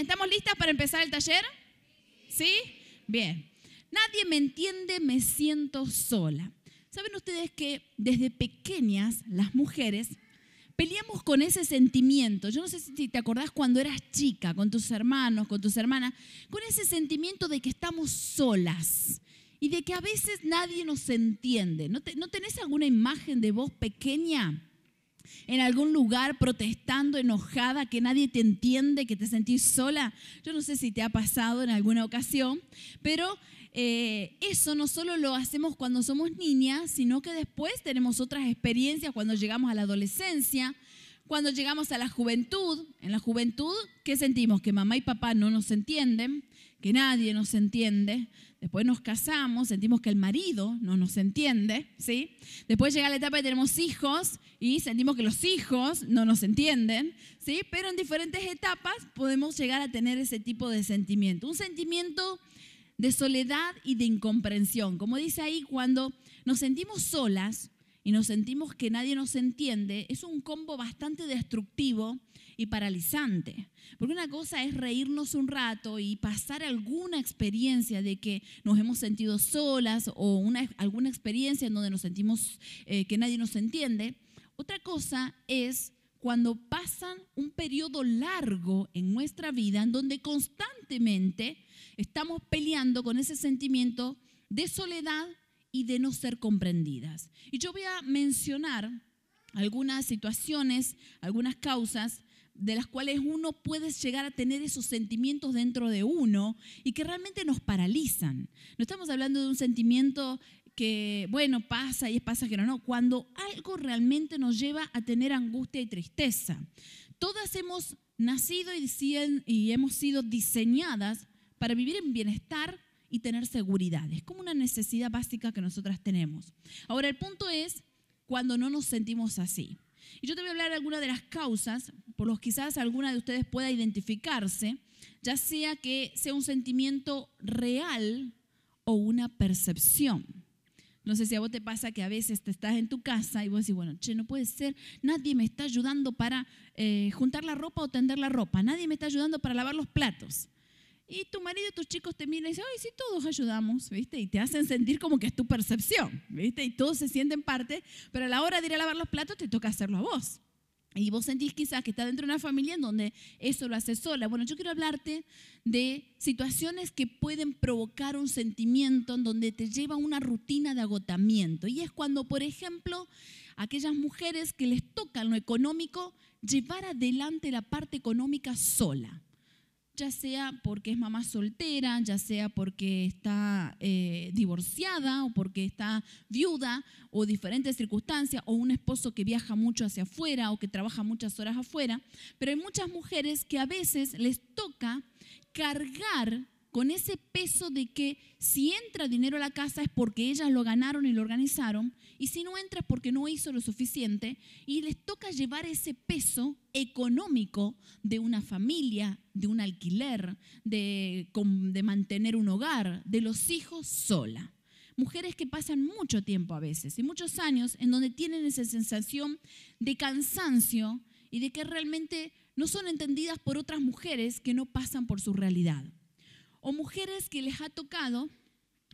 ¿estamos listas para empezar el taller? ¿Sí? Bien. Nadie me entiende, me siento sola. ¿Saben ustedes que desde pequeñas las mujeres peleamos con ese sentimiento? Yo no sé si te acordás cuando eras chica, con tus hermanos, con tus hermanas, con ese sentimiento de que estamos solas y de que a veces nadie nos entiende. ¿No, ¿No tenés alguna imagen de vos pequeña? En algún lugar protestando, enojada, que nadie te entiende, que te sentís sola. Yo no sé si te ha pasado en alguna ocasión, pero eh, eso no solo lo hacemos cuando somos niñas, sino que después tenemos otras experiencias cuando llegamos a la adolescencia, cuando llegamos a la juventud. En la juventud, ¿qué sentimos? Que mamá y papá no nos entienden, que nadie nos entiende. Después nos casamos, sentimos que el marido no nos entiende, ¿sí? Después llega la etapa de tenemos hijos y sentimos que los hijos no nos entienden, ¿sí? Pero en diferentes etapas podemos llegar a tener ese tipo de sentimiento. Un sentimiento de soledad y de incomprensión. Como dice ahí, cuando nos sentimos solas y nos sentimos que nadie nos entiende, es un combo bastante destructivo y paralizante. Porque una cosa es reírnos un rato y pasar alguna experiencia de que nos hemos sentido solas o una, alguna experiencia en donde nos sentimos eh, que nadie nos entiende. Otra cosa es cuando pasan un periodo largo en nuestra vida en donde constantemente estamos peleando con ese sentimiento de soledad y de no ser comprendidas. Y yo voy a mencionar algunas situaciones, algunas causas de las cuales uno puede llegar a tener esos sentimientos dentro de uno y que realmente nos paralizan. No estamos hablando de un sentimiento que, bueno, pasa y es pasajero, no, cuando algo realmente nos lleva a tener angustia y tristeza. Todas hemos nacido y, y hemos sido diseñadas para vivir en bienestar y tener seguridad. Es como una necesidad básica que nosotras tenemos. Ahora, el punto es cuando no nos sentimos así. Y yo te voy a hablar de algunas de las causas por los quizás alguna de ustedes pueda identificarse, ya sea que sea un sentimiento real o una percepción. No sé si a vos te pasa que a veces te estás en tu casa y vos decís, bueno, che, no puede ser, nadie me está ayudando para eh, juntar la ropa o tender la ropa, nadie me está ayudando para lavar los platos. Y tu marido y tus chicos te miran y dicen, ay, sí, todos ayudamos, ¿viste? Y te hacen sentir como que es tu percepción, ¿viste? Y todos se sienten parte, pero a la hora de ir a lavar los platos te toca hacerlo a vos. Y vos sentís quizás que está dentro de una familia en donde eso lo hace sola. Bueno, yo quiero hablarte de situaciones que pueden provocar un sentimiento en donde te lleva una rutina de agotamiento. Y es cuando, por ejemplo, aquellas mujeres que les toca lo económico, llevar adelante la parte económica sola ya sea porque es mamá soltera, ya sea porque está eh, divorciada o porque está viuda o diferentes circunstancias, o un esposo que viaja mucho hacia afuera o que trabaja muchas horas afuera, pero hay muchas mujeres que a veces les toca cargar con ese peso de que si entra dinero a la casa es porque ellas lo ganaron y lo organizaron, y si no entra es porque no hizo lo suficiente, y les toca llevar ese peso económico de una familia, de un alquiler, de, mantener un hogar, de los hijos sola. Mujeres que pasan mucho tiempo a veces y muchos años en donde tienen esa sensación de cansancio y de que realmente no son entendidas por otras mujeres que no pasan por su realidad o mujeres que les ha tocado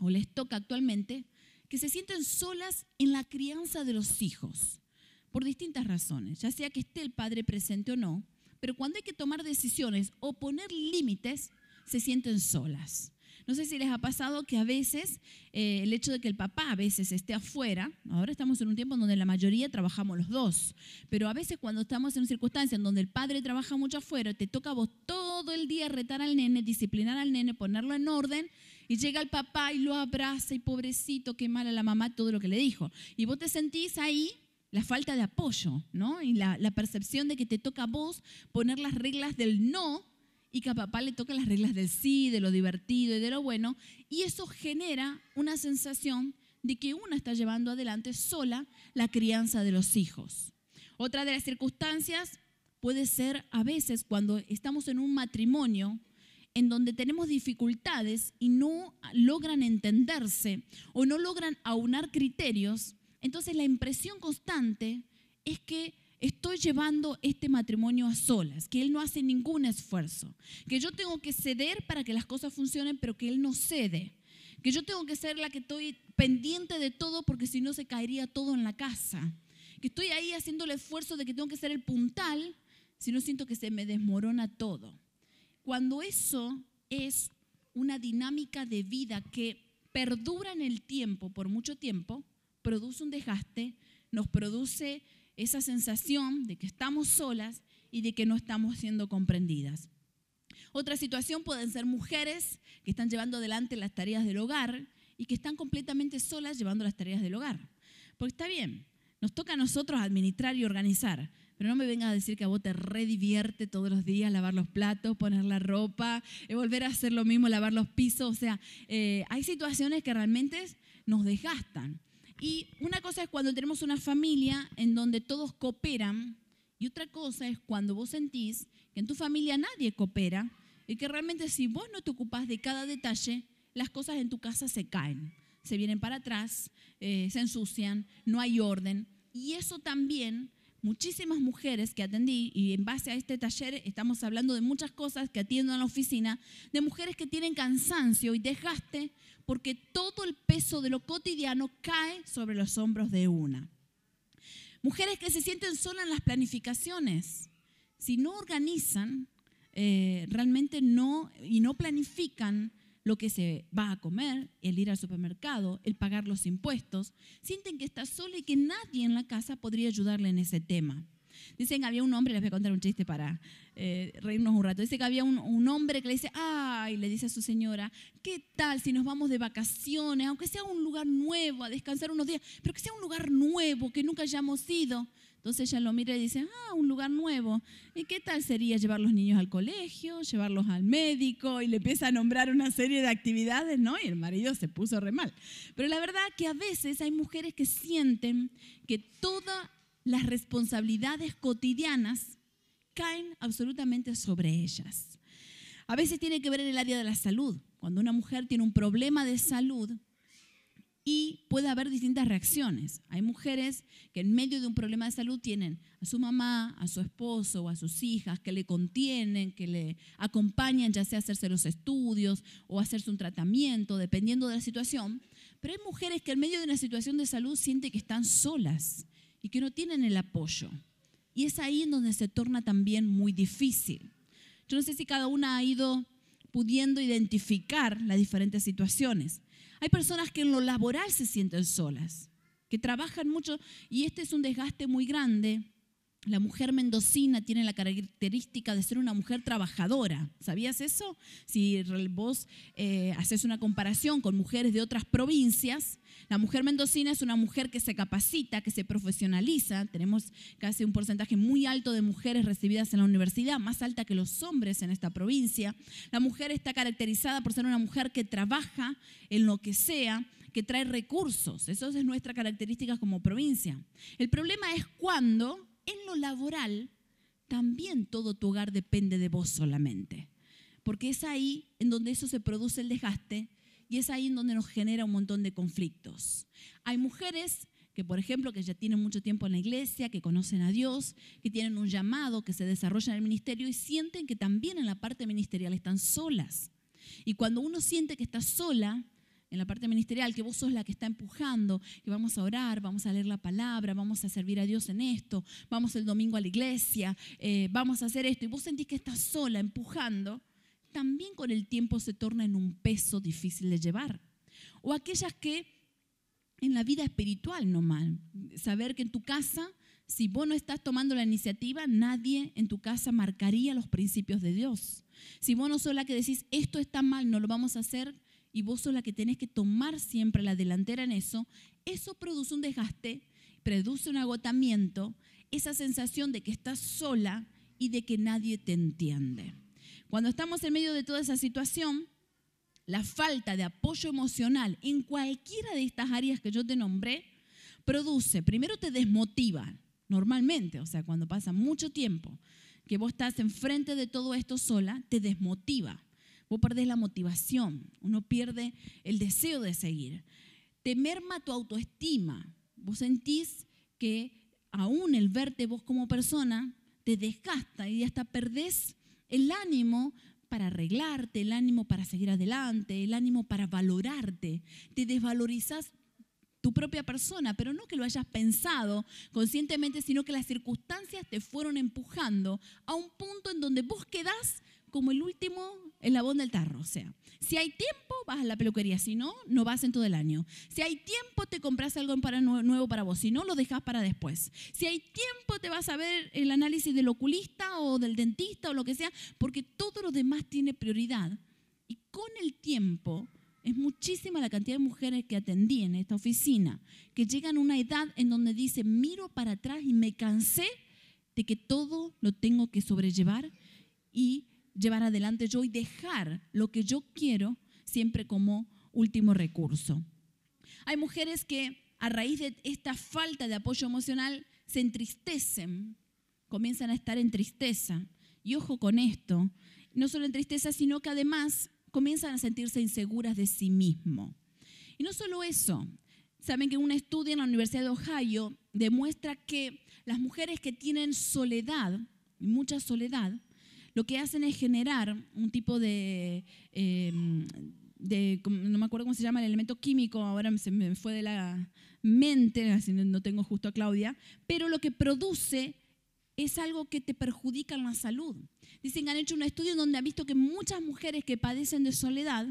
o les toca actualmente que se sienten solas en la crianza de los hijos por distintas razones, ya sea que esté el padre presente o no, pero cuando hay que tomar decisiones o poner límites, se sienten solas. No sé si les ha pasado que a veces eh, el hecho de que el papá a veces esté afuera, ahora estamos en un tiempo donde la mayoría trabajamos los dos, pero a veces cuando estamos en una circunstancia en donde el padre trabaja mucho afuera, te toca a vos todo el día retar al nene, disciplinar al nene, ponerlo en orden, y llega el papá y lo abraza y pobrecito, qué mala la mamá, todo lo que le dijo. Y vos te sentís ahí la falta de apoyo, ¿no? Y la, la percepción de que te toca a vos poner las reglas del no y que a papá le tocan las reglas del sí, de lo divertido y de lo bueno, y eso genera una sensación de que una está llevando adelante sola la crianza de los hijos. Otra de las circunstancias puede ser a veces cuando estamos en un matrimonio en donde tenemos dificultades y no logran entenderse o no logran aunar criterios, entonces la impresión constante es que estoy llevando este matrimonio a solas, que él no hace ningún esfuerzo, que yo tengo que ceder para que las cosas funcionen, pero que él no cede, que yo tengo que ser la que estoy pendiente de todo porque si no se caería todo en la casa, que estoy ahí haciendo el esfuerzo de que tengo que ser el puntal, si no siento que se me desmorona todo. Cuando eso es una dinámica de vida que perdura en el tiempo, por mucho tiempo, produce un desgaste, nos produce esa sensación de que estamos solas y de que no estamos siendo comprendidas. Otra situación pueden ser mujeres que están llevando adelante las tareas del hogar y que están completamente solas llevando las tareas del hogar. Porque está bien, nos toca a nosotros administrar y organizar, pero no me vengas a decir que a vos te redivierte todos los días lavar los platos, poner la ropa, eh, volver a hacer lo mismo, lavar los pisos. O sea, eh, hay situaciones que realmente nos desgastan. Y una cosa es cuando tenemos una familia en donde todos cooperan y otra cosa es cuando vos sentís que en tu familia nadie coopera y que realmente si vos no te ocupás de cada detalle, las cosas en tu casa se caen, se vienen para atrás, eh, se ensucian, no hay orden. Y eso también muchísimas mujeres que atendí, y en base a este taller estamos hablando de muchas cosas que atiendo en la oficina, de mujeres que tienen cansancio y desgaste porque todo el peso de lo cotidiano cae sobre los hombros de una. Mujeres que se sienten solas en las planificaciones. Si no organizan, eh, realmente no, y no planifican lo que se va a comer, el ir al supermercado, el pagar los impuestos, sienten que está sola y que nadie en la casa podría ayudarle en ese tema. Dicen había un hombre, les voy a contar un chiste para eh, reírnos un rato. Dice que había un, un, hombre que le dice, ay, le dice a su señora, ¿qué tal si nos vamos de vacaciones, aunque sea un lugar nuevo, a descansar unos días, pero que sea un lugar nuevo, que nunca hayamos ido? Entonces ella lo mira y dice, ah, un lugar nuevo. ¿Y qué tal sería llevar los niños al colegio, llevarlos al médico? Y le empieza a nombrar una serie de actividades, ¿no? Y el marido se puso re mal. Pero la verdad que a veces hay mujeres que sienten que todas las responsabilidades cotidianas caen absolutamente sobre ellas. A veces tiene que ver en el área de la salud. Cuando una mujer tiene un problema de salud, y puede haber distintas reacciones. Hay mujeres que en medio de un problema de salud tienen a su mamá, a su esposo o a sus hijas que le contienen, que le acompañan ya sea hacerse los estudios o hacerse un tratamiento, dependiendo de la situación. Pero hay mujeres que en medio de una situación de salud sienten que están solas y que no tienen el apoyo. Y es ahí en donde se torna también muy difícil. Yo no sé si cada una ha ido pudiendo identificar las diferentes situaciones. Hay personas que en lo laboral se sienten solas, que trabajan mucho y este es un desgaste muy grande. La mujer mendocina tiene la característica de ser una mujer trabajadora. ¿Sabías eso? Si vos eh, haces una comparación con mujeres de otras provincias, la mujer mendocina es una mujer que se capacita, que se profesionaliza. Tenemos casi un porcentaje muy alto de mujeres recibidas en la universidad, más alta que los hombres en esta provincia. La mujer está caracterizada por ser una mujer que trabaja en lo que sea, que trae recursos. Eso es nuestra característica como provincia. El problema es cuando en lo laboral también todo tu hogar depende de vos solamente. Porque es ahí en donde eso se produce el desgaste y es ahí en donde nos genera un montón de conflictos. Hay mujeres que, por ejemplo, que ya tienen mucho tiempo en la iglesia, que conocen a Dios, que tienen un llamado, que se desarrolla en el ministerio y sienten que también en la parte ministerial están solas. Y cuando uno siente que está sola, en la parte ministerial, que vos sos la que está empujando, que vamos a orar, vamos a leer la palabra, vamos a servir a Dios en esto, vamos el domingo a la iglesia, eh, vamos a hacer esto, y vos sentís que estás sola empujando, también con el tiempo se torna en un peso difícil de llevar. O aquellas que en la vida espiritual no mal, saber que en tu casa, si vos no estás tomando la iniciativa, nadie en tu casa marcaría los principios de Dios. Si vos no sos la que decís, esto está mal, no lo vamos a hacer, y vos sos la que tenés que tomar siempre la delantera en eso, eso produce un desgaste, produce un agotamiento, esa sensación de que estás sola y de que nadie te entiende. Cuando estamos en medio de toda esa situación, la falta de apoyo emocional en cualquiera de estas áreas que yo te nombré, produce, primero te desmotiva, normalmente, o sea, cuando pasa mucho tiempo que vos estás enfrente de todo esto sola, te desmotiva vos perdés la motivación, uno pierde el deseo de seguir. Te merma tu autoestima, vos sentís que aún el verte vos como persona te desgasta y hasta perdés el ánimo para arreglarte, el ánimo para seguir adelante, el ánimo para valorarte. Te desvalorizas tu propia persona, pero no que lo hayas pensado conscientemente, sino que las circunstancias te fueron empujando a un punto en donde vos quedás como el último eslabón del tarro. O sea, si hay tiempo, vas a la peluquería. Si no, no vas en todo el año. Si hay tiempo, te compras algo para, nuevo para vos. Si no, lo dejas para después. Si hay tiempo, te vas a ver el análisis del oculista o del dentista o lo que sea, porque todo lo demás tiene prioridad. Y con el tiempo, es muchísima la cantidad de mujeres que atendí en esta oficina, que llegan a una edad en donde dicen, miro para atrás y me cansé de que todo lo tengo que sobrellevar y llevar adelante yo y dejar lo que yo quiero siempre como último recurso. Hay mujeres que a raíz de esta falta de apoyo emocional se entristecen, comienzan a estar en tristeza. Y ojo con esto, no solo en tristeza, sino que además comienzan a sentirse inseguras de sí mismo. Y no solo eso, saben que un estudio en la Universidad de Ohio demuestra que las mujeres que tienen soledad, mucha soledad, lo que hacen es generar un tipo de, em, no me acuerdo cómo se llama el elemento químico, ahora se me fue de la mente, así no tengo justo a Claudia, pero lo que produce es algo que te perjudica en la salud. Dicen que han hecho un estudio donde han visto que muchas mujeres que padecen de soledad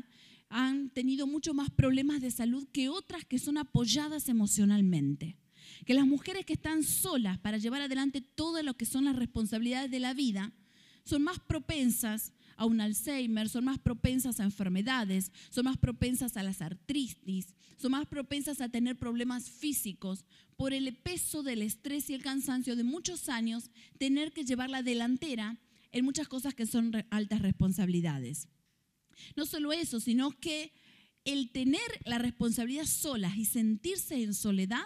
han tenido mucho más problemas de salud que otras que son apoyadas emocionalmente. Que las mujeres que están solas para llevar adelante todo lo que son las responsabilidades de la vida son más propensas a un Alzheimer, son más propensas a enfermedades, son más propensas a las artritis, son más propensas a tener problemas físicos por el peso del estrés y el cansancio de muchos años, tener que llevar la delantera en muchas cosas que son altas responsabilidades. No solo eso, sino que el tener la responsabilidad sola y sentirse en soledad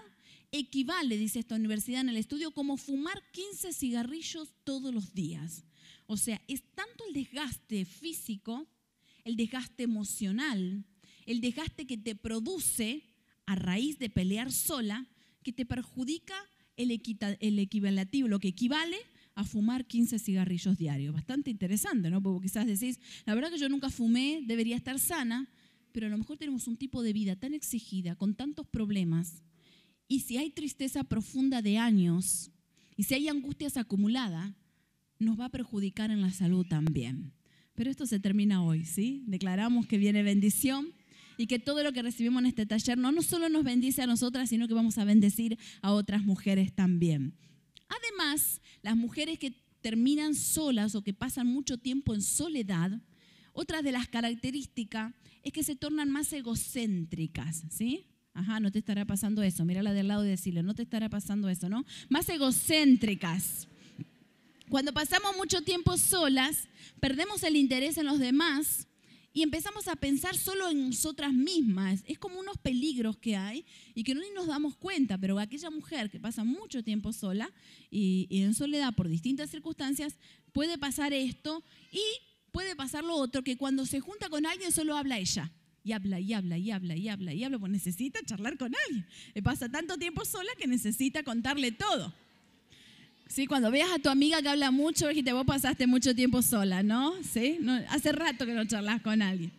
equivale, dice esta universidad en el estudio, como fumar 15 cigarrillos todos los días. O sea, es tanto el desgaste físico, el desgaste emocional, el desgaste que te produce a raíz de pelear sola, que te perjudica el, el equivalativo, lo que equivale a fumar 15 cigarrillos diarios. Bastante interesante, ¿no? Porque quizás decís, la verdad que yo nunca fumé, debería estar sana, pero a lo mejor tenemos un tipo de vida tan exigida, con tantos problemas, y si hay tristeza profunda de años, y si hay angustias acumuladas, nos va a perjudicar en la salud también. Pero esto se termina hoy, ¿sí? Declaramos que viene bendición y que todo lo que recibimos en este taller no, no solo nos bendice a nosotras, sino que vamos a bendecir a otras mujeres también. Además, las mujeres que terminan solas o que pasan mucho tiempo en soledad, otra de las características es que se tornan más egocéntricas, ¿sí? Ajá, no te estará pasando eso. Mírala del lado y decirle, no te estará pasando eso, ¿no? Más egocéntricas. Cuando pasamos mucho tiempo solas, perdemos el interés en los demás y empezamos a pensar solo en nosotras mismas. Es como unos peligros que hay y que no nos damos cuenta, pero aquella mujer que pasa mucho tiempo sola y, en soledad por distintas circunstancias, puede pasar esto y puede pasar lo otro, que cuando se junta con alguien solo habla ella. Y habla, y habla, y habla, y habla, y habla, pues necesita charlar con alguien. Le pasa tanto tiempo sola que necesita contarle todo. Sí, cuando veas a tu amiga que habla mucho, dijiste, vos pasaste mucho tiempo sola, ¿no? Sí, hace rato que no charlas con alguien.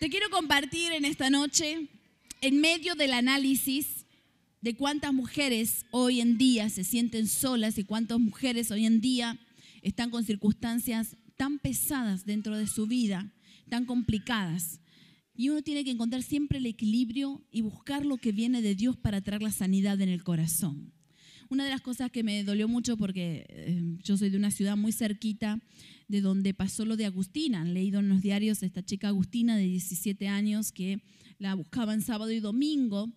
Te quiero compartir en esta noche, en medio del análisis de cuántas mujeres hoy en día se sienten solas y cuántas mujeres hoy en día están con circunstancias tan pesadas dentro de su vida, tan complicadas. Y uno tiene que encontrar siempre el equilibrio y buscar lo que viene de Dios para traer la sanidad en el corazón. Una de las cosas que me dolió mucho porque eh, yo soy de una ciudad muy cerquita de donde pasó lo de Agustina. Han leído en los diarios esta chica Agustina de 17 años que la buscaban sábado y domingo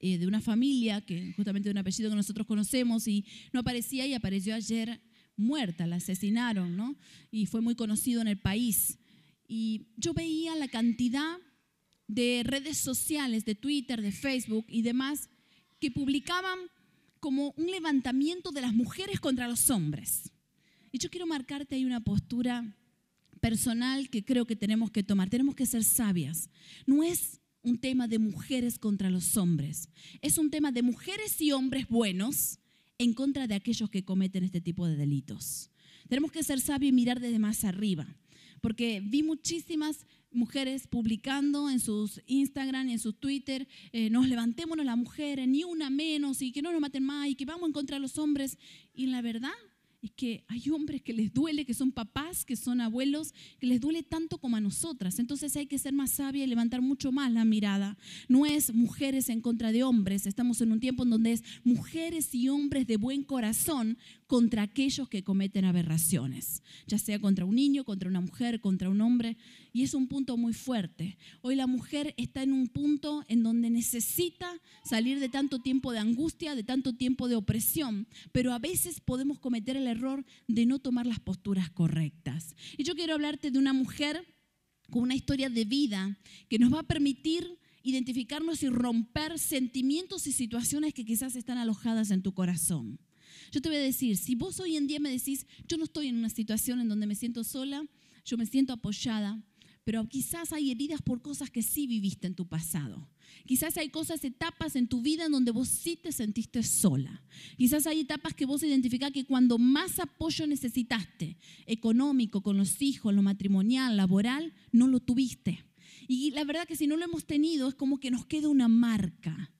eh, de una familia, que justamente de un apellido que nosotros conocemos, y no aparecía y apareció ayer muerta, la asesinaron, ¿no? Y fue muy conocido en el país. Y yo veía la cantidad de redes sociales, de Twitter, de Facebook y demás, que publicaban como un levantamiento de las mujeres contra los hombres. Y yo quiero marcarte ahí una postura personal que creo que tenemos que tomar. Tenemos que ser sabias. No es un tema de mujeres contra los hombres. Es un tema de mujeres y hombres buenos en contra de aquellos que cometen este tipo de delitos. Tenemos que ser sabios y mirar desde más arriba, porque vi muchísimas mujeres publicando en sus Instagram y en sus Twitter, eh, nos levantémonos las mujeres, ni una menos, y que no nos maten más, y que vamos en contra de los hombres. Y la verdad es que hay hombres que les duele, que son papás, que son abuelos, que les duele tanto como a nosotras. Entonces hay que ser más sabia y levantar mucho más la mirada. No es mujeres en contra de hombres, estamos en un tiempo en donde es mujeres y hombres de buen corazón contra aquellos que cometen aberraciones, ya sea contra un niño, contra una mujer, contra un hombre. Y es un punto muy fuerte. Hoy la mujer está en un punto en donde necesita salir de tanto tiempo de angustia, de tanto tiempo de opresión, pero a veces podemos cometer el error de no tomar las posturas correctas. Y yo quiero hablarte de una mujer con una historia de vida que nos va a permitir identificarnos y romper sentimientos y situaciones que quizás están alojadas en tu corazón. Yo te voy a decir, si vos hoy en día me decís, yo no estoy en una situación en donde me siento sola, yo me siento apoyada, pero quizás hay heridas por cosas que sí viviste en tu pasado. Quizás hay cosas, etapas en tu vida en donde vos sí te sentiste sola. Quizás hay etapas que vos identificás que cuando más apoyo necesitaste, económico, con los hijos, lo matrimonial, laboral, no lo tuviste. Y la verdad que si no lo hemos tenido es como que nos queda una marca.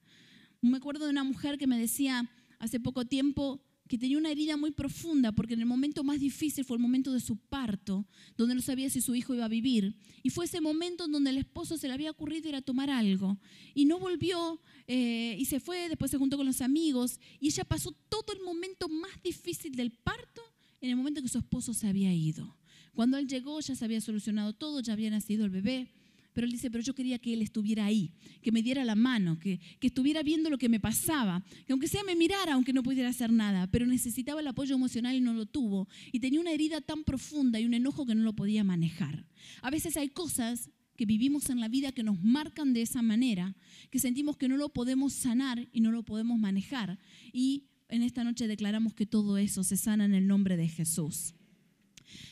Me acuerdo de una mujer que me decía hace poco tiempo, que tenía una herida muy profunda porque en el momento más difícil fue el momento de su parto, donde no sabía si su hijo iba a vivir. Y fue ese momento en donde el esposo se le había ocurrido ir a tomar algo y no volvió eh, y se fue, después se juntó con los amigos y ella pasó todo el momento más difícil del parto en el momento que su esposo se había ido. Cuando él llegó ya se había solucionado todo, ya había nacido el bebé pero él dice, pero yo quería que él estuviera ahí, que me diera la mano, que, que estuviera viendo lo que me pasaba, que aunque sea me mirara, aunque no pudiera hacer nada, pero necesitaba el apoyo emocional y no lo tuvo. Y tenía una herida tan profunda y un enojo que no lo podía manejar. A veces hay cosas que vivimos en la vida que nos marcan de esa manera, que sentimos que no lo podemos sanar y no lo podemos manejar. Y en esta noche declaramos que todo eso se sana en el nombre de Jesús.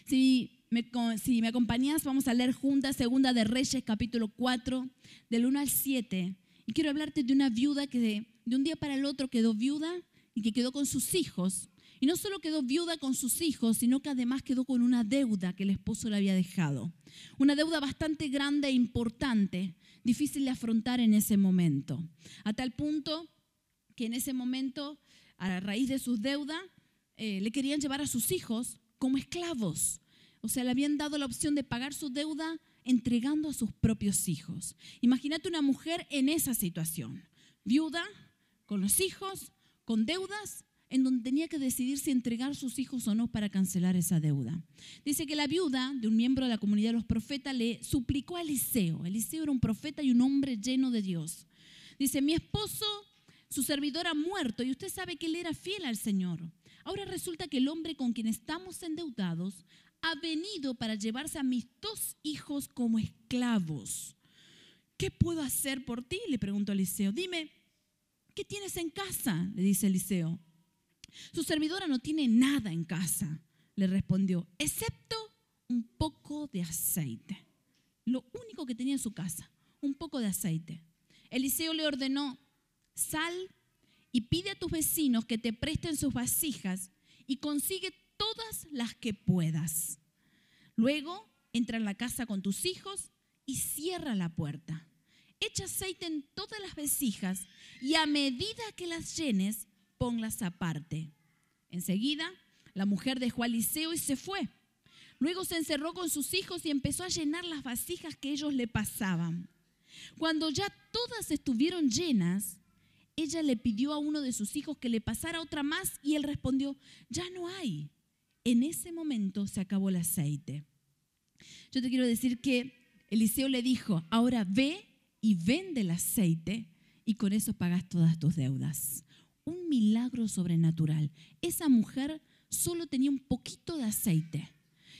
Si si me acompañas, vamos a leer juntas Segunda de Reyes, capítulo 4, del 1 al 7. Y quiero hablarte de una viuda que de, de un día para el otro quedó viuda y que quedó con sus hijos. Y no solo quedó viuda con sus hijos, sino que además quedó con una deuda que el esposo le había dejado. Una deuda bastante grande e importante, difícil de afrontar en ese momento. A tal punto que en ese momento, a raíz de sus deudas, eh, le querían llevar a sus hijos como esclavos. O sea, le habían dado la opción de pagar su deuda entregando a sus propios hijos. Imagínate una mujer en esa situación, viuda, con los hijos, con deudas, en donde tenía que decidir si entregar sus hijos o no para cancelar esa deuda. Dice que la viuda de un miembro de la comunidad de los profetas le suplicó a Eliseo. Eliseo era un profeta y un hombre lleno de Dios. Dice, mi esposo, su servidor ha muerto y usted sabe que él era fiel al Señor. Ahora resulta que el hombre con quien estamos endeudados ha venido para llevarse a mis dos hijos como esclavos. ¿Qué puedo hacer por ti? Le preguntó Eliseo. Dime, ¿qué tienes en casa? Le dice Eliseo. Su servidora no tiene nada en casa, le respondió, excepto un poco de aceite. Lo único que tenía en su casa, un poco de aceite. Eliseo le ordenó, sal y pide a tus vecinos que te presten sus vasijas y consigue todas las que puedas. Luego entra en la casa con tus hijos y cierra la puerta. Echa aceite en todas las vasijas y a medida que las llenes, ponlas aparte. Enseguida, la mujer dejó a Eliseo y se fue. Luego se encerró con sus hijos y empezó a llenar las vasijas que ellos le pasaban. Cuando ya todas estuvieron llenas, ella le pidió a uno de sus hijos que le pasara otra más y él respondió, ya no hay. En ese momento se acabó el aceite. Yo te quiero decir que Eliseo le dijo, ahora ve y vende el aceite y con eso pagas todas tus deudas. Un milagro sobrenatural. Esa mujer solo tenía un poquito de aceite.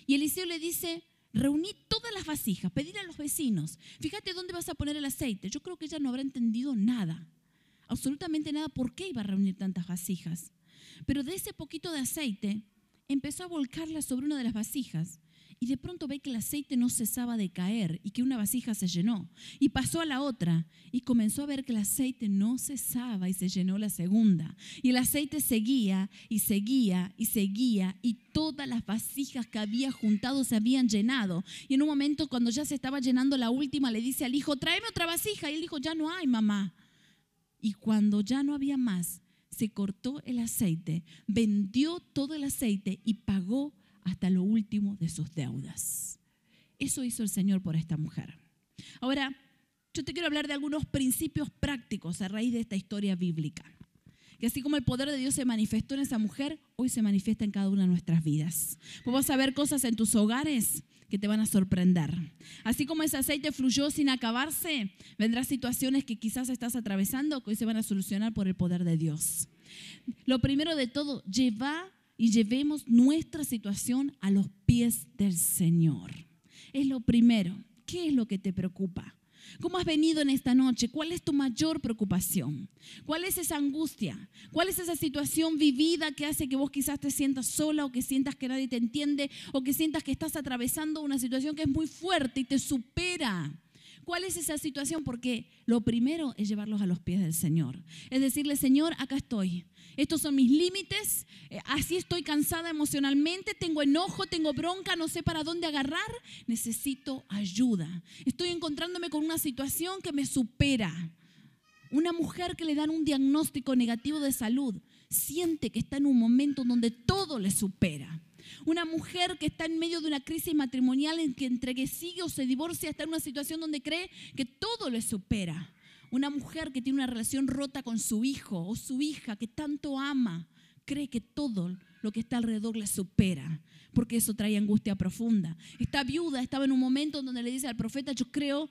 Y Eliseo le dice, reuní todas las vasijas, pedir a los vecinos, fíjate dónde vas a poner el aceite. Yo creo que ella no habrá entendido nada, absolutamente nada, por qué iba a reunir tantas vasijas. Pero de ese poquito de aceite, empezó a volcarla sobre una de las vasijas y de pronto ve que el aceite no cesaba de caer y que una vasija se llenó. Y pasó a la otra y comenzó a ver que el aceite no cesaba y se llenó la segunda. Y el aceite seguía y seguía y seguía y todas las vasijas que había juntado se habían llenado. Y en un momento cuando ya se estaba llenando la última le dice al hijo, tráeme otra vasija. Y él dijo, ya no hay, mamá. Y cuando ya no había más, se cortó el aceite, vendió todo el aceite y pagó hasta lo último de sus deudas. Eso hizo el Señor por esta mujer. Ahora, yo te quiero hablar de algunos principios prácticos a raíz de esta historia bíblica. Que así como el poder de Dios se manifestó en esa mujer, hoy se manifiesta en cada una de nuestras vidas. Vamos a ver cosas en tus hogares que te van a sorprender. Así como ese aceite fluyó sin acabarse, vendrán situaciones que quizás estás atravesando que hoy se van a solucionar por el poder de Dios. Lo primero de todo, lleva y llevemos nuestra situación a los pies del Señor. Es lo primero. ¿Qué es lo que te preocupa? ¿Cómo has venido en esta noche? ¿Cuál es tu mayor preocupación? ¿Cuál es esa angustia? ¿Cuál es esa situación vivida que hace que vos quizás te sientas sola o que sientas que nadie te entiende o que sientas que estás atravesando una situación que es muy fuerte y te supera? ¿Cuál es esa situación? Porque lo primero es llevarlos a los pies del Señor. Es decirle, Señor, acá estoy. Estos son mis límites. Eh, así estoy cansada emocionalmente. Tengo enojo, tengo bronca, no sé para dónde agarrar. Necesito ayuda. Estoy encontrándome con una situación que me supera. Una mujer que le dan un diagnóstico negativo de salud siente que está en un momento donde todo le supera. Una mujer que está en medio de una crisis matrimonial en que entre que sigue o se divorcia está en una situación donde cree que todo le supera. Una mujer que tiene una relación rota con su hijo o su hija que tanto ama, cree que todo lo que está alrededor le supera, porque eso trae angustia profunda. Esta viuda estaba en un momento donde le dice al profeta, yo creo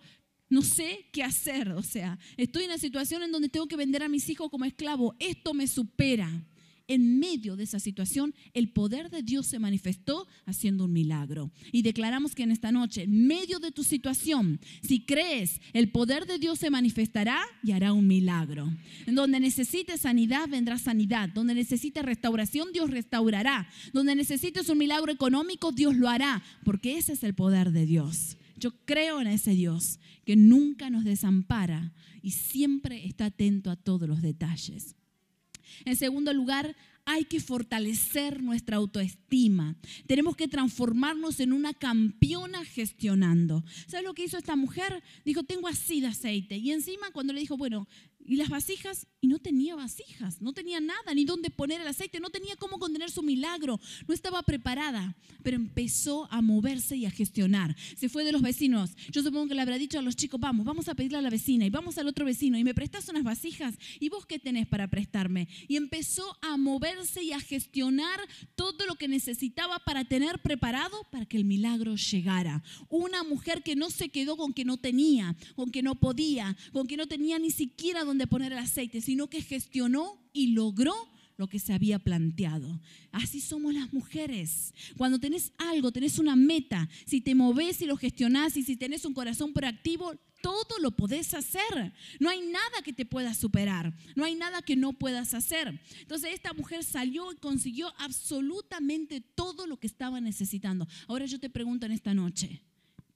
no sé qué hacer. O sea, estoy en una situación en donde tengo que vender a mis hijos como esclavo. Esto me supera en medio de esa situación, el poder de Dios se manifestó haciendo un milagro. Y declaramos que en esta noche, en medio de tu situación, si crees, el poder de Dios se manifestará y hará un milagro. En donde necesites sanidad, vendrá sanidad. Donde necesites restauración, Dios restaurará. Donde necesites un milagro económico, Dios lo hará. Porque ese es el poder de Dios. Yo creo en ese Dios que nunca nos desampara y siempre está atento a todos los detalles. En segundo lugar, hay que fortalecer nuestra autoestima. Tenemos que transformarnos en una campeona gestionando. ¿Sabes lo que hizo esta mujer? Dijo, tengo así de aceite. Y encima cuando le dijo, bueno, ¿y las vasijas? y no tenía vasijas, no tenía nada, ni dónde poner el aceite, no tenía cómo contener su milagro, no estaba preparada, pero empezó a moverse y a gestionar. Se fue de los vecinos. Yo supongo que le habrá dicho a los chicos, vamos, vamos a pedirle a la vecina y vamos al otro vecino y me prestas unas vasijas y vos qué tenés para prestarme. Y empezó a moverse y a gestionar todo lo que necesitaba para tener preparado para que el milagro llegara. Una mujer que no se quedó con que no tenía, con que no podía, con que no tenía ni siquiera dónde poner el aceite, sino que gestionó y logró lo que se había planteado. Así somos las mujeres. Cuando tenés algo, tenés una meta, si te moves y lo gestionás y si tenés un corazón proactivo, todo lo podés hacer. No hay nada que te pueda superar. No hay nada que no puedas hacer. Entonces esta mujer salió y consiguió absolutamente todo lo que estaba necesitando. Ahora yo te pregunto en esta noche,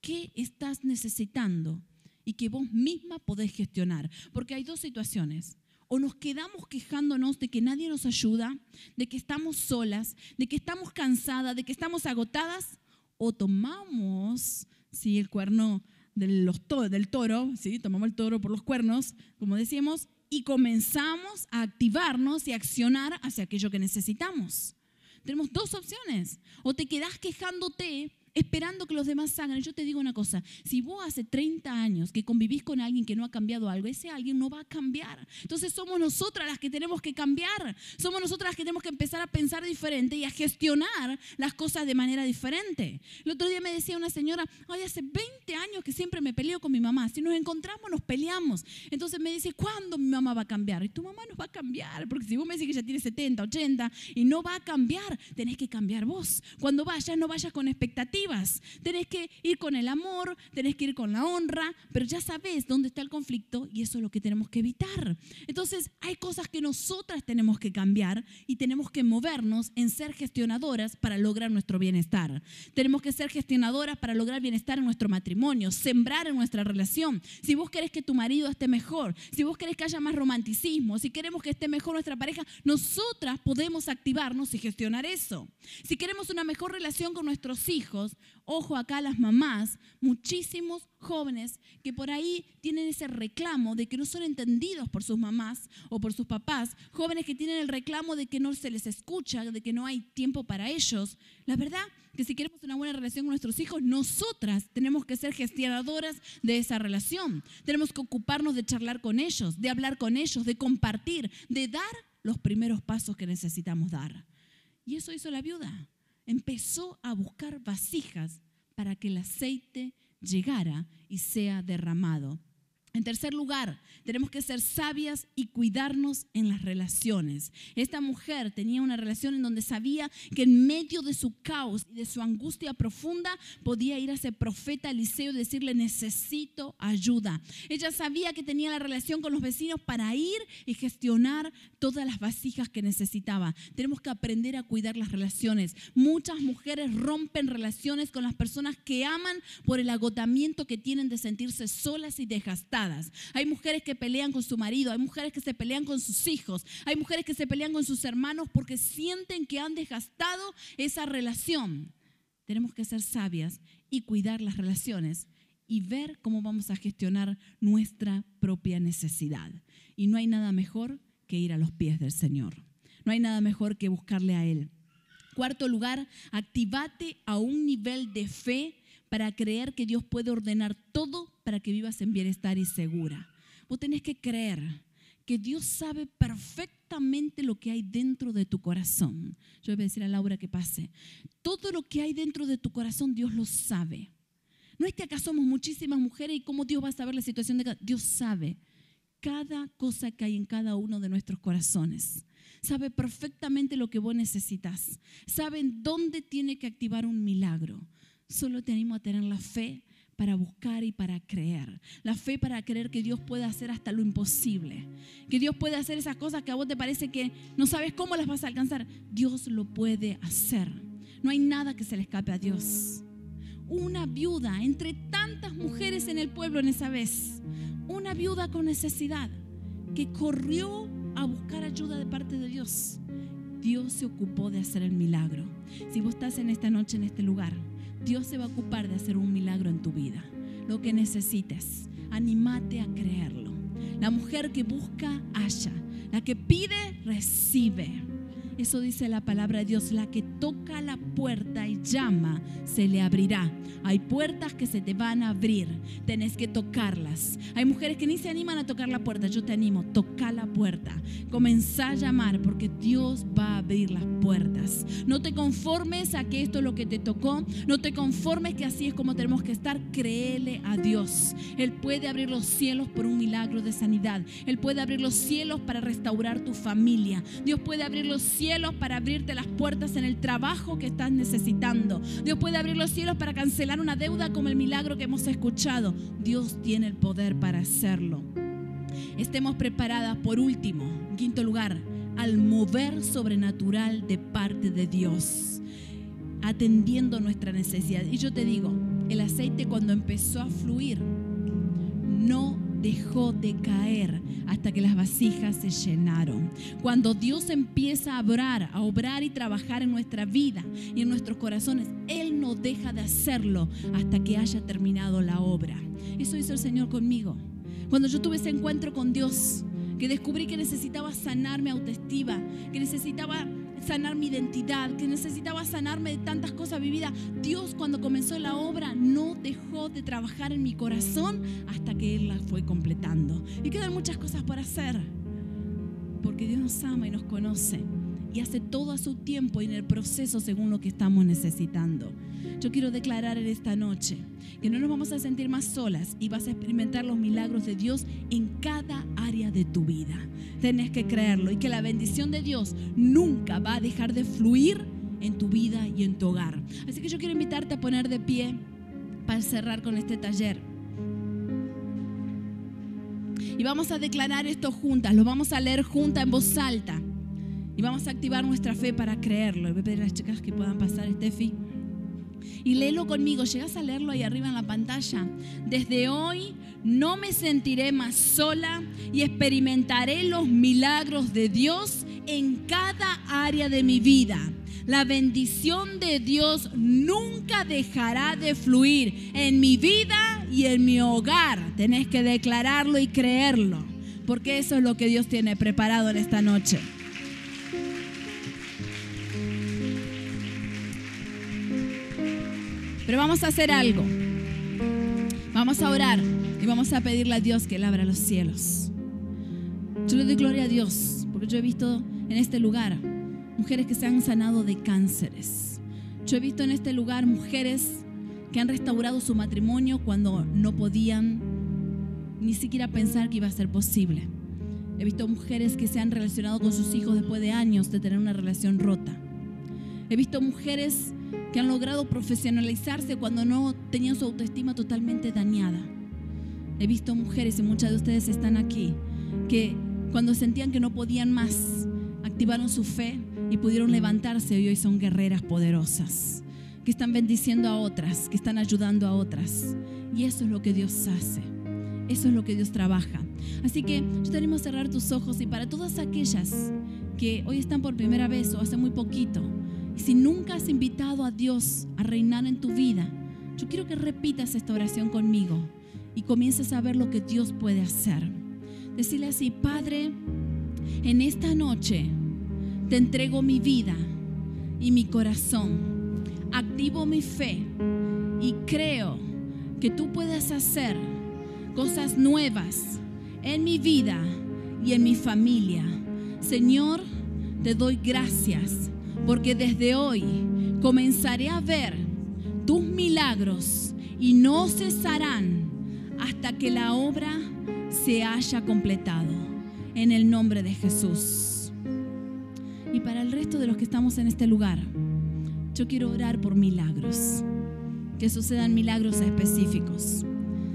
¿qué estás necesitando? Y que vos misma podés gestionar. Porque hay dos situaciones o nos quedamos quejándonos de que nadie nos ayuda, de que estamos solas, de que estamos cansadas, de que estamos agotadas, o tomamos ¿sí? el cuerno del, del toro, ¿sí? tomamos el toro por los cuernos, como decíamos, y comenzamos a activarnos y accionar hacia aquello que necesitamos. Tenemos dos opciones. O te quedas quejándote esperando que los demás hagan. Yo te digo una cosa, si vos hace 30 años que convivís con alguien que no ha cambiado algo, ese alguien no va a cambiar. Entonces somos nosotras las que tenemos que cambiar, somos nosotras las que tenemos que empezar a pensar diferente y a gestionar las cosas de manera diferente. El otro día me decía una señora, ay, hace 20 años que siempre me peleo con mi mamá, si nos encontramos nos peleamos. Entonces me dice, ¿cuándo mi mamá va a cambiar? Y tu mamá no va a cambiar, porque si vos me decís que ya tiene 70, 80 y no va a cambiar, tenés que cambiar vos. Cuando vayas, no vayas con expectativas Tenés que ir con el amor, tenés que ir con la honra, pero ya sabes dónde está el conflicto y eso es lo que tenemos que evitar. Entonces, hay cosas que nosotras tenemos que cambiar y tenemos que movernos en ser gestionadoras para lograr nuestro bienestar. Tenemos que ser gestionadoras para lograr bienestar en nuestro matrimonio, sembrar en nuestra relación. Si vos querés que tu marido esté mejor, si vos querés que haya más romanticismo, si queremos que esté mejor nuestra pareja, nosotras podemos activarnos y gestionar eso. Si queremos una mejor relación con nuestros hijos, ojo acá las mamás, muchísimos jóvenes que por ahí tienen ese reclamo de que no son entendidos por sus mamás o por sus papás, jóvenes que tienen el reclamo de que no se les escucha, de que no hay tiempo para ellos. La verdad que si queremos una buena relación con nuestros hijos, nosotras tenemos que ser gestionadoras de esa relación. Tenemos que ocuparnos de charlar con ellos, de hablar con ellos, de compartir, de dar los primeros pasos que necesitamos dar. Y eso hizo la viuda. Empezó a buscar vasijas para que el aceite llegara y sea derramado. En tercer lugar, tenemos que ser sabias y cuidarnos en las relaciones. Esta mujer tenía una relación en donde sabía que en medio de su caos y de su angustia profunda podía ir a ese profeta Eliseo y decirle, necesito ayuda. Ella sabía que tenía la relación con los vecinos para ir y gestionar todas las vasijas que necesitaba. Tenemos que aprender a cuidar las relaciones. Muchas mujeres rompen relaciones con las personas que aman por el agotamiento que tienen de sentirse solas y desgastadas hay mujeres que pelean con su marido, hay mujeres que se pelean con sus hijos, hay mujeres que se pelean con sus hermanos porque sienten que han desgastado esa relación. Tenemos que ser sabias y cuidar las relaciones y ver cómo vamos a gestionar nuestra propia necesidad. Y no hay nada mejor que ir a los pies del Señor. No hay nada mejor que buscarle a Él. Cuarto lugar, activate a un nivel de fe para creer que Dios puede ordenar todo para que vivas en bienestar y segura. Vos tenés que creer que Dios sabe perfectamente lo que hay dentro de tu corazón. Yo voy a decir a Laura que pase. Todo lo que hay dentro de tu corazón, Dios lo sabe. No es que acá somos muchísimas mujeres y cómo Dios va a saber la situación de cada... Dios sabe cada cosa que hay en cada uno de nuestros corazones. Sabe perfectamente lo que vos necesitas. Sabe dónde tiene que activar un milagro. Solo te animo a tener la fe para buscar y para creer. La fe para creer que Dios puede hacer hasta lo imposible. Que Dios puede hacer esas cosas que a vos te parece que no sabes cómo las vas a alcanzar. Dios lo puede hacer. No hay nada que se le escape a Dios. Una viuda entre tantas mujeres en el pueblo en esa vez. Una viuda con necesidad que corrió a buscar ayuda de parte de Dios. Dios se ocupó de hacer el milagro. Si vos estás en esta noche en este lugar, Dios se va a ocupar de hacer un milagro en tu vida. Lo que necesites, animate a creerlo. La mujer que busca, halla. La que pide, recibe. Eso dice la palabra de Dios. La que toca la puerta y llama, se le abrirá. Hay puertas que se te van a abrir. Tenés que tocarlas. Hay mujeres que ni se animan a tocar la puerta. Yo te animo, toca la puerta. Comenzá a llamar porque Dios va a abrir las puertas. No te conformes a que esto es lo que te tocó. No te conformes que así es como tenemos que estar. Créele a Dios. Él puede abrir los cielos por un milagro de sanidad. Él puede abrir los cielos para restaurar tu familia. Dios puede abrir los cielos para abrirte las puertas en el trabajo que estás necesitando. Dios puede abrir los cielos para cancelar una deuda como el milagro que hemos escuchado. Dios tiene el poder para hacerlo. Estemos preparadas por último, en quinto lugar, al mover sobrenatural de parte de Dios, atendiendo nuestra necesidad. Y yo te digo, el aceite cuando empezó a fluir, no dejó de caer hasta que las vasijas se llenaron. Cuando Dios empieza a obrar, a obrar y trabajar en nuestra vida y en nuestros corazones, Él no deja de hacerlo hasta que haya terminado la obra. Eso hizo el Señor conmigo. Cuando yo tuve ese encuentro con Dios, que descubrí que necesitaba sanar mi autoestima, que necesitaba sanar mi identidad, que necesitaba sanarme de tantas cosas vividas. Dios cuando comenzó la obra no dejó de trabajar en mi corazón hasta que Él la fue completando. Y quedan muchas cosas por hacer, porque Dios nos ama y nos conoce y hace todo a su tiempo y en el proceso según lo que estamos necesitando. Yo quiero declarar en esta noche que no nos vamos a sentir más solas y vas a experimentar los milagros de Dios en cada área de tu vida. Tenés que creerlo y que la bendición de Dios nunca va a dejar de fluir en tu vida y en tu hogar. Así que yo quiero invitarte a poner de pie para cerrar con este taller. Y vamos a declarar esto juntas, lo vamos a leer juntas en voz alta. Y vamos a activar nuestra fe para creerlo. Voy a pedir a las chicas que puedan pasar, Steffi. Y léelo conmigo. Llegas a leerlo ahí arriba en la pantalla. Desde hoy no me sentiré más sola y experimentaré los milagros de Dios en cada área de mi vida. La bendición de Dios nunca dejará de fluir en mi vida y en mi hogar. Tenés que declararlo y creerlo, porque eso es lo que Dios tiene preparado en esta noche. Pero vamos a hacer algo. Vamos a orar y vamos a pedirle a Dios que Él abra los cielos. Yo le doy gloria a Dios porque yo he visto en este lugar mujeres que se han sanado de cánceres. Yo he visto en este lugar mujeres que han restaurado su matrimonio cuando no podían ni siquiera pensar que iba a ser posible. He visto mujeres que se han relacionado con sus hijos después de años de tener una relación rota. He visto mujeres que han logrado profesionalizarse cuando no tenían su autoestima totalmente dañada. He visto mujeres, y muchas de ustedes están aquí, que cuando sentían que no podían más, activaron su fe y pudieron levantarse y hoy son guerreras poderosas, que están bendiciendo a otras, que están ayudando a otras. Y eso es lo que Dios hace. Eso es lo que Dios trabaja. Así que yo te animo a cerrar tus ojos y para todas aquellas que hoy están por primera vez o hace muy poquito, y si nunca has invitado a Dios a reinar en tu vida, yo quiero que repitas esta oración conmigo y comiences a ver lo que Dios puede hacer. Decirle así, Padre, en esta noche te entrego mi vida y mi corazón. Activo mi fe y creo que tú puedes hacer cosas nuevas en mi vida y en mi familia. Señor, te doy gracias porque desde hoy comenzaré a ver tus milagros y no cesarán hasta que la obra se haya completado. En el nombre de Jesús. Y para el resto de los que estamos en este lugar, yo quiero orar por milagros, que sucedan milagros específicos.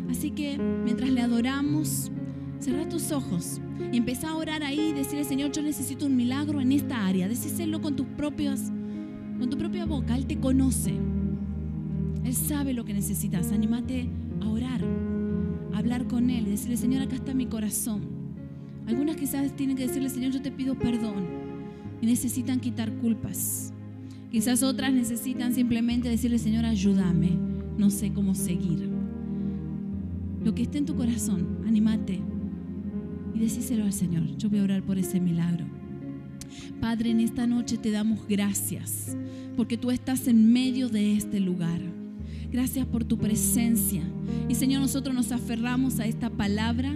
Así que mientras le adoramos, Cerra tus ojos y empieza a orar ahí y decirle, Señor, yo necesito un milagro en esta área. Decíselo con tus propias, con tu propia boca. Él te conoce. Él sabe lo que necesitas. Anímate a orar, a hablar con Él decirle, Señor, acá está mi corazón. Algunas quizás tienen que decirle, Señor, yo te pido perdón. Y necesitan quitar culpas. Quizás otras necesitan simplemente decirle, Señor, ayúdame. No sé cómo seguir. Lo que esté en tu corazón, anímate decíselo al Señor. Yo voy a orar por ese milagro. Padre, en esta noche te damos gracias porque tú estás en medio de este lugar. Gracias por tu presencia. Y Señor, nosotros nos aferramos a esta palabra,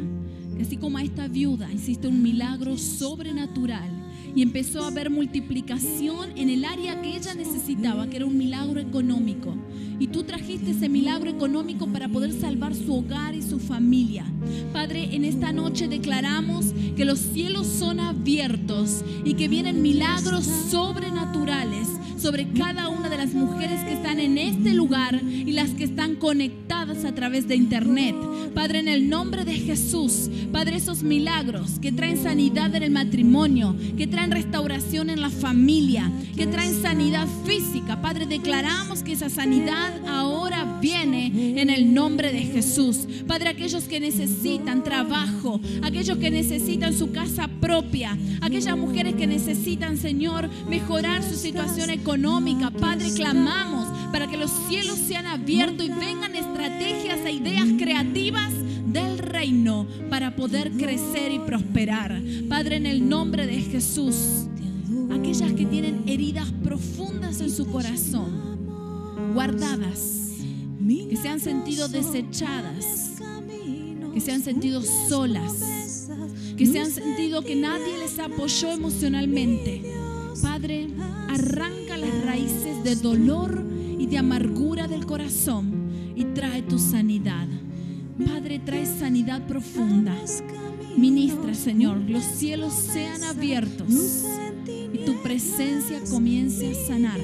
así como a esta viuda hiciste un milagro sobrenatural y empezó a haber multiplicación en el área que ella necesitaba, que era un milagro económico. Y tú trajiste ese milagro económico para poder salvar su hogar y su familia. Padre, en esta noche declaramos que los cielos son abiertos y que vienen milagros sobrenaturales sobre cada de las mujeres que están en este lugar y las que están conectadas a través de internet. Padre, en el nombre de Jesús, Padre, esos milagros que traen sanidad en el matrimonio, que traen restauración en la familia, que traen sanidad física. Padre, declaramos que esa sanidad ahora viene en el nombre de Jesús. Padre, aquellos que necesitan trabajo, aquellos que necesitan su casa propia, aquellas mujeres que necesitan, Señor, mejorar su situación económica. Padre, clamamos para que los cielos sean abiertos y vengan estrategias e ideas creativas del reino para poder crecer y prosperar. Padre, en el nombre de Jesús, aquellas que tienen heridas profundas en su corazón, guardadas, que se han sentido desechadas, que se han sentido solas, que se han sentido que nadie les apoyó emocionalmente. Padre, arranca las raíces de dolor y de amargura del corazón y trae tu sanidad. Padre, trae sanidad profunda. Ministra, Señor, los cielos sean abiertos y tu presencia comience a sanar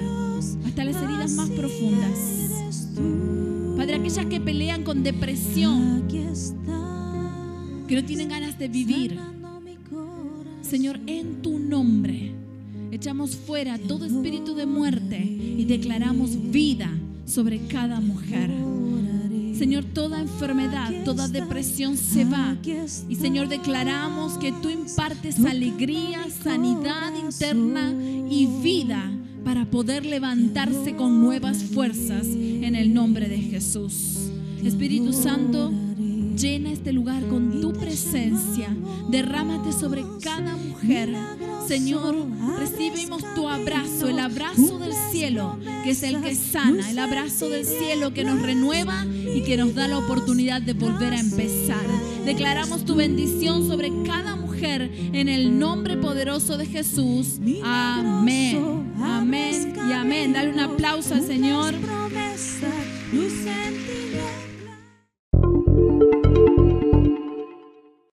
hasta las heridas más profundas. Padre, aquellas que pelean con depresión, que no tienen ganas de vivir. Señor, en tu nombre echamos fuera todo espíritu de muerte y declaramos vida sobre cada mujer. Señor, toda enfermedad, toda depresión se va. Y Señor, declaramos que tú impartes alegría, sanidad interna y vida para poder levantarse con nuevas fuerzas en el nombre de Jesús. Espíritu Santo, llena este lugar con tu presencia. Derrámate sobre cada mujer. Señor, recibimos tu abrazo, el abrazo del cielo, que es el que sana, el abrazo del cielo que nos renueva y que nos da la oportunidad de volver a empezar. Declaramos tu bendición sobre cada mujer en el nombre poderoso de Jesús. Amén. Amén y amén. Dale un aplauso al Señor.